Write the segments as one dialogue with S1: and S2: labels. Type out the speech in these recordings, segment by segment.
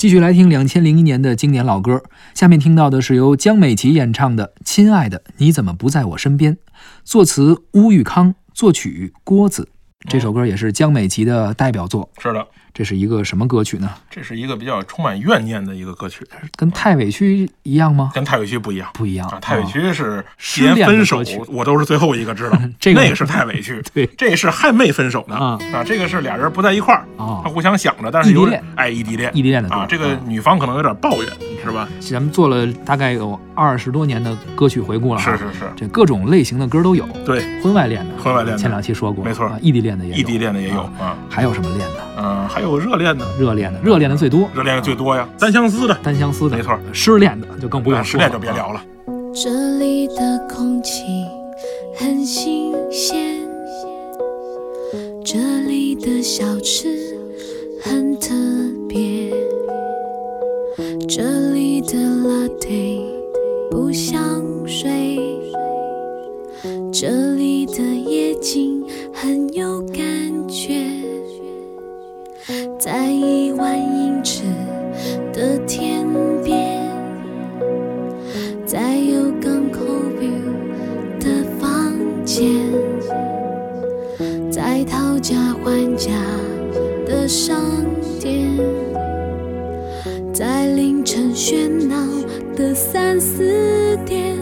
S1: 继续来听两千零一年的经典老歌，下面听到的是由江美琪演唱的《亲爱的你怎么不在我身边》，作词乌玉康，作曲郭子。这首歌也是江美琪的代表作。
S2: 是的，
S1: 这是一个什么歌曲呢？
S2: 这是一个比较充满怨念的一个歌曲，
S1: 跟太委屈一样吗？
S2: 跟太委屈不一样，
S1: 不一样。
S2: 啊！太委屈是
S1: 失
S2: 连分手我都是最后一个知道。
S1: 这个
S2: 那个是太委屈，
S1: 对。
S2: 这是还没分手呢
S1: 啊。
S2: 啊！这个是俩人不在一块儿
S1: 啊
S2: 他互相想着，但是有
S1: 异地恋。
S2: 哎异地恋。
S1: 异地恋的歌。
S2: 啊，这个
S1: 啊
S2: 女方可能有点抱怨，是吧？
S1: 咱们做了大概有二十多年的歌曲回顾了啊，
S2: 是是是，
S1: 这各种类型的歌都有，
S2: 对，
S1: 婚外恋的，
S2: 婚外恋的。
S1: 前两期说过，
S2: 没错。
S1: 啊异地恋的也有，
S2: 异地恋的也有
S1: 啊
S2: 啊，
S1: 还有什么恋的？
S2: 嗯，还有热恋的，
S1: 热恋的，热恋的最多，
S2: 热恋的最多呀，单相思的，
S1: 单相思的，
S2: 没错，
S1: 失恋的就更不用说了，
S2: 恋就别聊了。
S3: 这里的空气很新鲜，这里的小吃很特别，这里的 latte 不像水，这里的夜景很有感觉，在讨价还价的商店，在凌晨喧闹的三四点，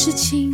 S3: 事情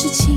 S3: 事情。